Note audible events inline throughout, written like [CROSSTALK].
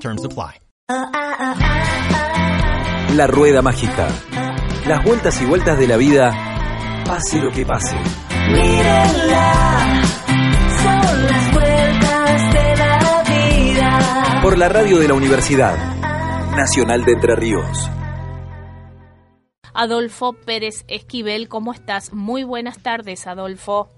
Terms apply. La Rueda Mágica. Las vueltas y vueltas de la vida, pase lo que pase. Mírenla, son las vueltas de la vida. Por la radio de la Universidad Nacional de Entre Ríos. Adolfo Pérez Esquivel, ¿cómo estás? Muy buenas tardes, Adolfo.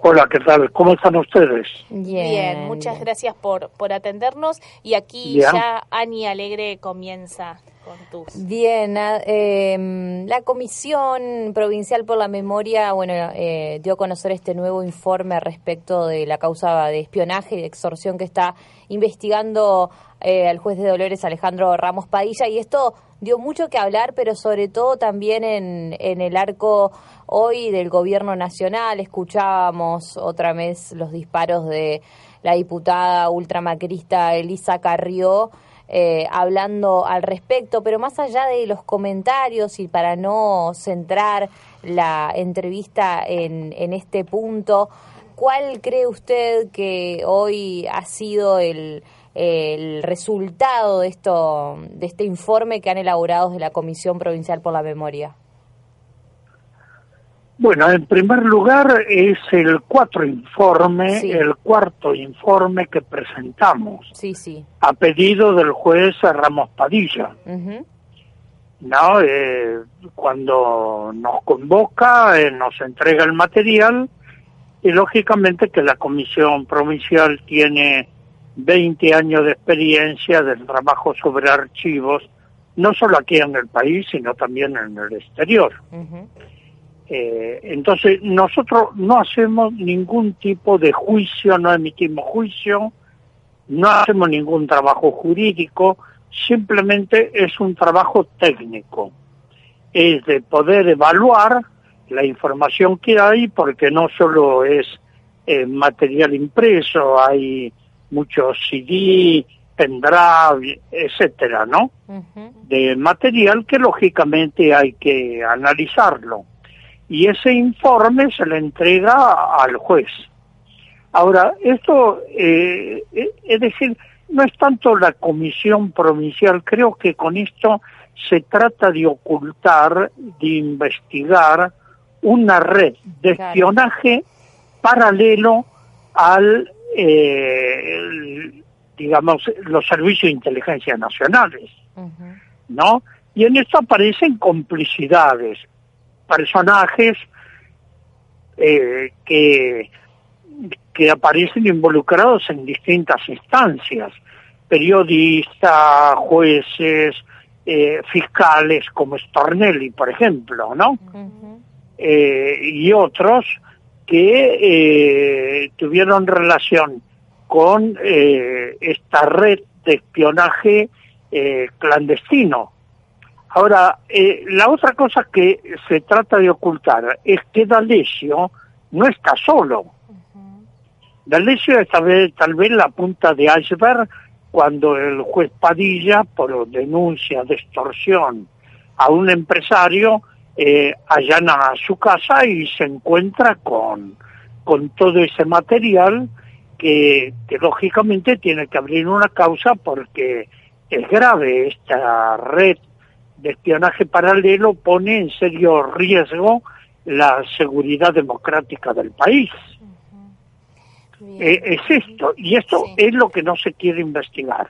Hola, ¿qué tal? ¿Cómo están ustedes? Bien, muchas gracias por, por atendernos. Y aquí Bien. ya Ani Alegre comienza Bien, eh, la Comisión Provincial por la Memoria, bueno, eh, dio a conocer este nuevo informe respecto de la causa de espionaje y de extorsión que está investigando eh, al juez de Dolores Alejandro Ramos Padilla y esto dio mucho que hablar, pero sobre todo también en, en el arco hoy del gobierno nacional. Escuchábamos otra vez los disparos de la diputada ultramacrista Elisa Carrió eh, hablando al respecto, pero más allá de los comentarios y para no centrar la entrevista en, en este punto, ¿cuál cree usted que hoy ha sido el, el resultado de esto, de este informe que han elaborado de la Comisión Provincial por la Memoria? Bueno, en primer lugar es el cuatro informe, Sí. el cuarto informe que presentamos Sí, sí. a pedido del juez Ramos Padilla. ¿no? Eh, cuando nos convoca, eh, nos entrega el material y lógicamente que la Comisión Provincial tiene 20 años de experiencia del trabajo sobre archivos, no solo aquí en el país, sino también en el exterior. Eh, entonces, nosotros no hacemos ningún tipo de juicio, no emitimos juicio, no hacemos ningún trabajo jurídico, simplemente es un trabajo técnico. Es de poder evaluar la información que hay, porque no solo es eh, material impreso, hay muchos CD, pendrive, etcétera, ¿no? Ujú. de material que lógicamente hay que analizarlo. Y ese informe se le entrega al juez. Ahora, esto, eh, eh, es decir, no es tanto la comisión provincial, creo que con esto se trata de ocultar, de investigar una red de Claro. espionaje paralelo al, eh, el- digamos, los servicios de inteligencia nacionales. ¿no? Y en esto aparecen complicidades, personajes eh, que, que aparecen involucrados en distintas instancias, periodistas, jueces, eh, fiscales como Stornelli, por ejemplo, ¿no? Eh, y otros que eh, tuvieron relación con eh, esta red de espionaje eh, clandestino. Ahora, eh, la otra cosa que se trata de ocultar es que D'Alessio no está solo. D'Alessio es tal vez, tal vez la punta de iceberg cuando el juez Padilla, por denuncia de extorsión a un empresario, eh, allana su casa y se encuentra con, con todo ese material que, que lógicamente tiene que abrir una causa porque es grave esta red de espionaje paralelo pone en serio riesgo la seguridad democrática del país. Eh, es esto, y esto Sí. es lo que no se quiere investigar.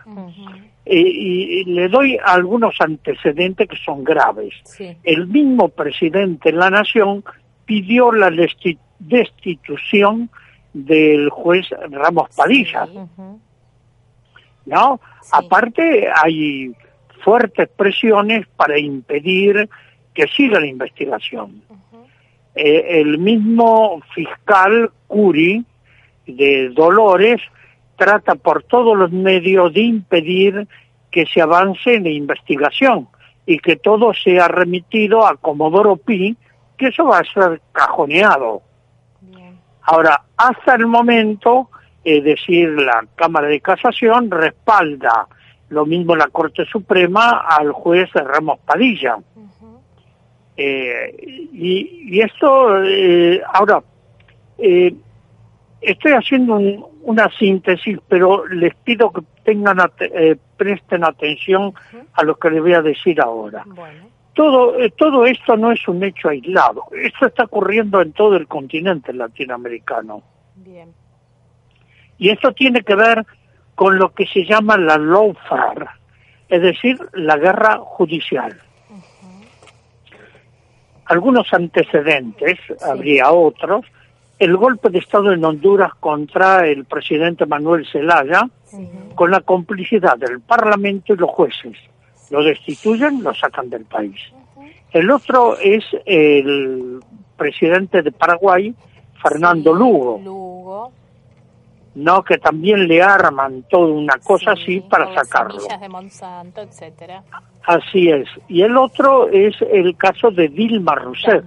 Eh, y, le doy algunos antecedentes que son graves. Sí. El mismo presidente de la Nación pidió la desti- destitución del juez Ramos Padilla. ¿no? Aparte hay fuertes presiones para impedir que siga la investigación. Eh, el mismo fiscal Curi de Dolores trata por todos los medios de impedir que se avance en la investigación y que todo sea remitido a Comodoro Pi, que eso va a ser cajoneado. Ahora, hasta el momento, es decir, la Cámara de Casación respalda lo mismo la Corte Suprema al juez Ramos Padilla. Eh, y, y, esto, eh, ahora, eh, estoy haciendo un, una síntesis, pero les pido que tengan eh, presten atención a lo que les voy a decir ahora. Bueno. Todo, eh, todo esto no es un hecho aislado. Esto está ocurriendo en todo el continente latinoamericano. Bien. Y esto tiene que ver con lo que se llama la lawfare, es decir, la guerra judicial. Algunos antecedentes, habría otros, el golpe de Estado en Honduras contra el presidente Manuel Zelaya, con la complicidad del Parlamento y los jueces. Lo destituyen, lo sacan del país. El otro es el presidente de Paraguay, Fernando Lugo. Lugo. No, que también le arman toda una cosa Sí, así para con las sacarlo. de Monsanto, etcétera. Así es. Y el otro es el caso de Dilma Rousseff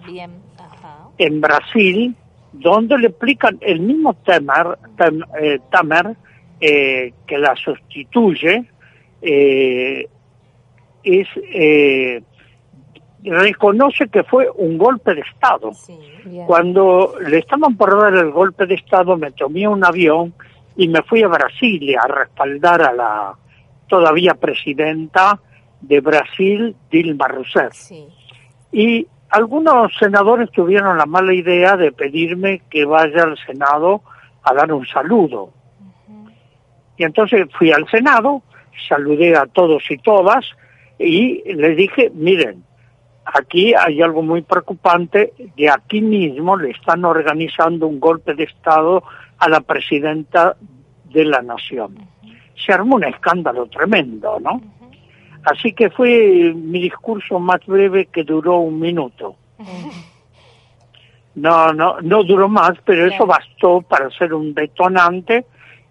ajá. en Brasil, donde le aplican el mismo Temer, Tem- eh, Temer, eh, que la sustituye, eh, es eh, reconoce que fue un golpe de Estado. Sí. Cuando le estaban por dar el golpe de Estado, me tomé un avión y me fui a Brasilia a respaldar a la todavía presidenta de Brasil, Dilma Rousseff. Sí. Y algunos senadores tuvieron la mala idea de pedirme que vaya al Senado a dar un saludo. Y entonces fui al Senado, saludé a todos y todas y les dije, miren, aquí hay algo muy preocupante, de aquí mismo le están organizando un golpe de Estado a la presidenta de la nación. Se armó un escándalo tremendo, ¿no? Así que fue mi discurso más breve que duró un minuto. [LAUGHS] No, no, no duró más, pero eso bastó para ser un detonante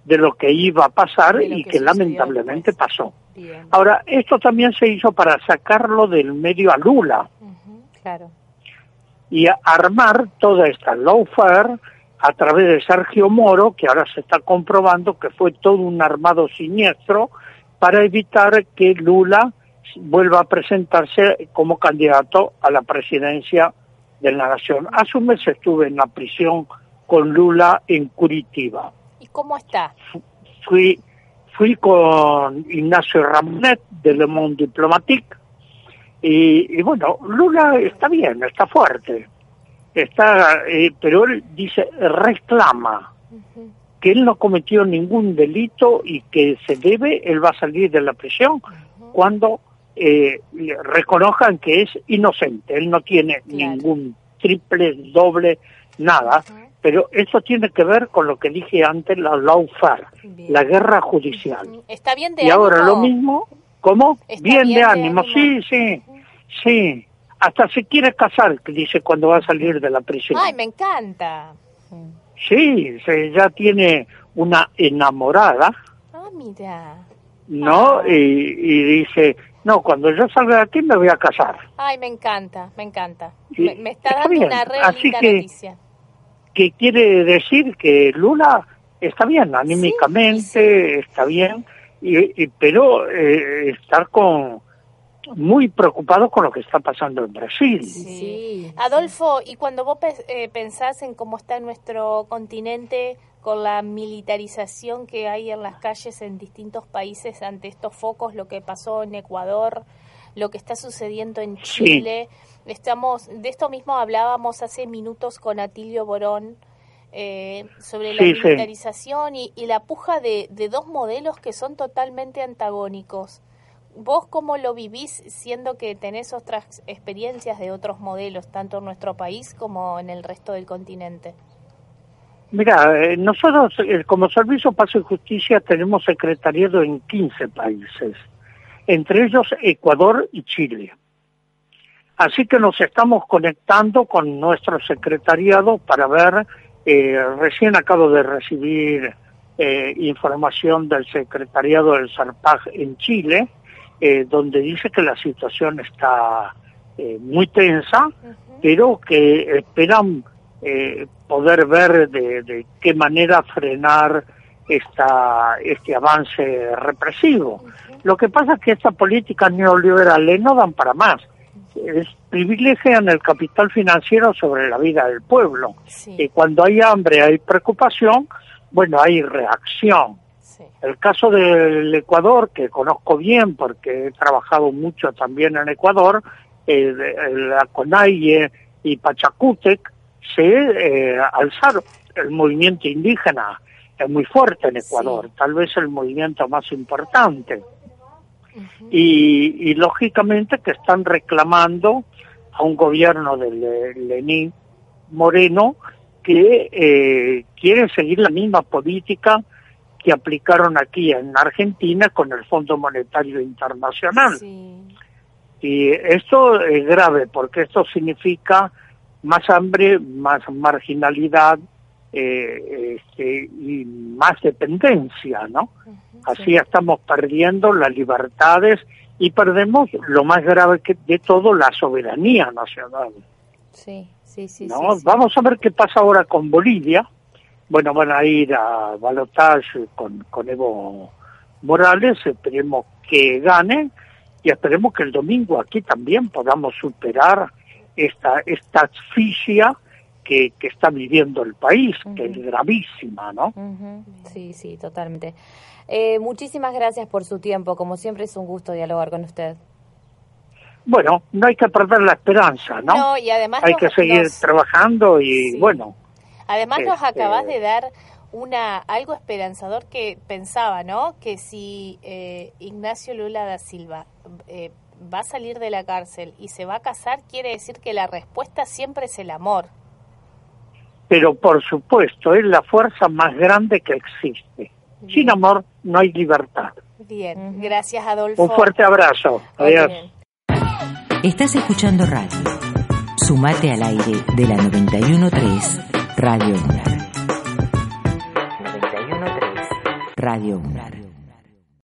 de lo que iba a pasar y que lamentablemente después. pasó. Bien. Ahora, esto también se hizo para sacarlo del medio a Lula. Claro. y a- armar toda esta lawfare a través de Sergio Moro, que ahora se está comprobando que fue todo un armado siniestro para evitar que Lula vuelva a presentarse como candidato a la presidencia de la nación. Hace un mes estuve en la prisión con Lula en Curitiba. ¿Y cómo está? Fui, fui con Ignacio Ramonet de Le Monde Diplomatique y, y bueno, Lula está bien, está fuerte, está, eh, pero él dice, reclama que él no cometió ningún delito y que se debe, él va a salir de la prisión cuando eh, reconozcan que es inocente, él no tiene Claro. ningún triple, doble, nada, pero eso tiene que ver con lo que dije antes, la lawfare, la guerra judicial. ¿Está bien de Y ahora ánimo? lo mismo, ¿cómo? ¿Está Bien, bien de de ánimo, ánimo? sí, sí, sí. Hasta se quiere casar, que dice cuando va a salir de la prisión. Ay, me encanta. Sí, se, ya tiene una enamorada, Ah, mira. ¿no? Ah. Y, y dice, no, cuando yo salga de aquí me voy a casar. Ay, me encanta, me encanta. Me, me está está dando bien. una re Así que- noticia. que quiere decir que Lula está bien anímicamente, está bien, y, y- pero eh, estar con muy preocupado con lo que está pasando en Brasil. Sí. Adolfo, y cuando vos pe- eh, pensás en cómo está nuestro continente con la militarización que hay en las calles en distintos países ante estos focos, lo que pasó en Ecuador, lo que está sucediendo en Sí. Chile, estamos de esto mismo hablábamos hace minutos con Atilio Borón eh, sobre la Sí, sí. militarización y, y la puja de, de dos modelos que son totalmente antagónicos. ¿Vos cómo lo vivís siendo que tenés otras experiencias de otros modelos, tanto en nuestro país como en el resto del continente? Mira, eh, nosotros eh, como Servicio Paz y Justicia tenemos secretariado en 15 países, entre ellos Ecuador y Chile. Así que nos estamos conectando con nuestro secretariado para ver, eh, recién acabo de recibir eh, información del secretariado del SARPAG en Chile, eh, donde dice que la situación está eh, muy tensa, pero que esperan eh, poder ver de, de, qué manera frenar esta, este avance represivo. Lo que pasa es que estas políticas neoliberales no dan para más. Es, privilegian el capital financiero sobre la vida del pueblo. Sí. Y cuando hay hambre, hay preocupación, bueno, hay reacción. Sí. El caso del Ecuador, que conozco bien porque he trabajado mucho también en Ecuador, eh, la CONAIE y Pachacútec, se eh, alzaron. El movimiento indígena es muy fuerte en Ecuador, Sí. tal vez el movimiento más importante. y, y lógicamente que están reclamando a un gobierno de Le- Lenín Moreno que eh, quiere seguir la misma política que aplicaron aquí en Argentina con el Fondo Monetario Internacional. Sí. Y esto es grave porque esto significa más hambre, más marginalidad eh, este, y más dependencia, ¿no? Así estamos perdiendo las libertades y perdemos lo más grave que de todo, la soberanía nacional. Sí, sí, sí. ¿no? sí, sí. Vamos a ver qué pasa ahora con Bolivia. Bueno, van a ir a balotaje con, con Evo Morales, esperemos que gane y esperemos que el domingo aquí también podamos superar esta, esta asfixia que, que está viviendo el país, que es gravísima, ¿no? Ujú, Sí, sí, totalmente. Eh, muchísimas gracias por su tiempo. Como siempre es un gusto dialogar con usted. Bueno, no hay que perder la esperanza, ¿no? No, y además hay nos- que seguir nos- trabajando y Sí. bueno, Además nos Este- acabas de dar una algo esperanzador que pensaba, ¿no? Que si eh, Ignacio Lula da Silva eh, va a salir de la cárcel y se va a casar, quiere decir que la respuesta siempre es el amor. pero por supuesto es la fuerza más grande que existe. Sin amor no hay libertad. Bien, gracias Adolfo. Un fuerte abrazo. Adiós. Bien. Estás escuchando radio. Sumate al aire de la 913 Radio UNAR. 913 Radio UNAR.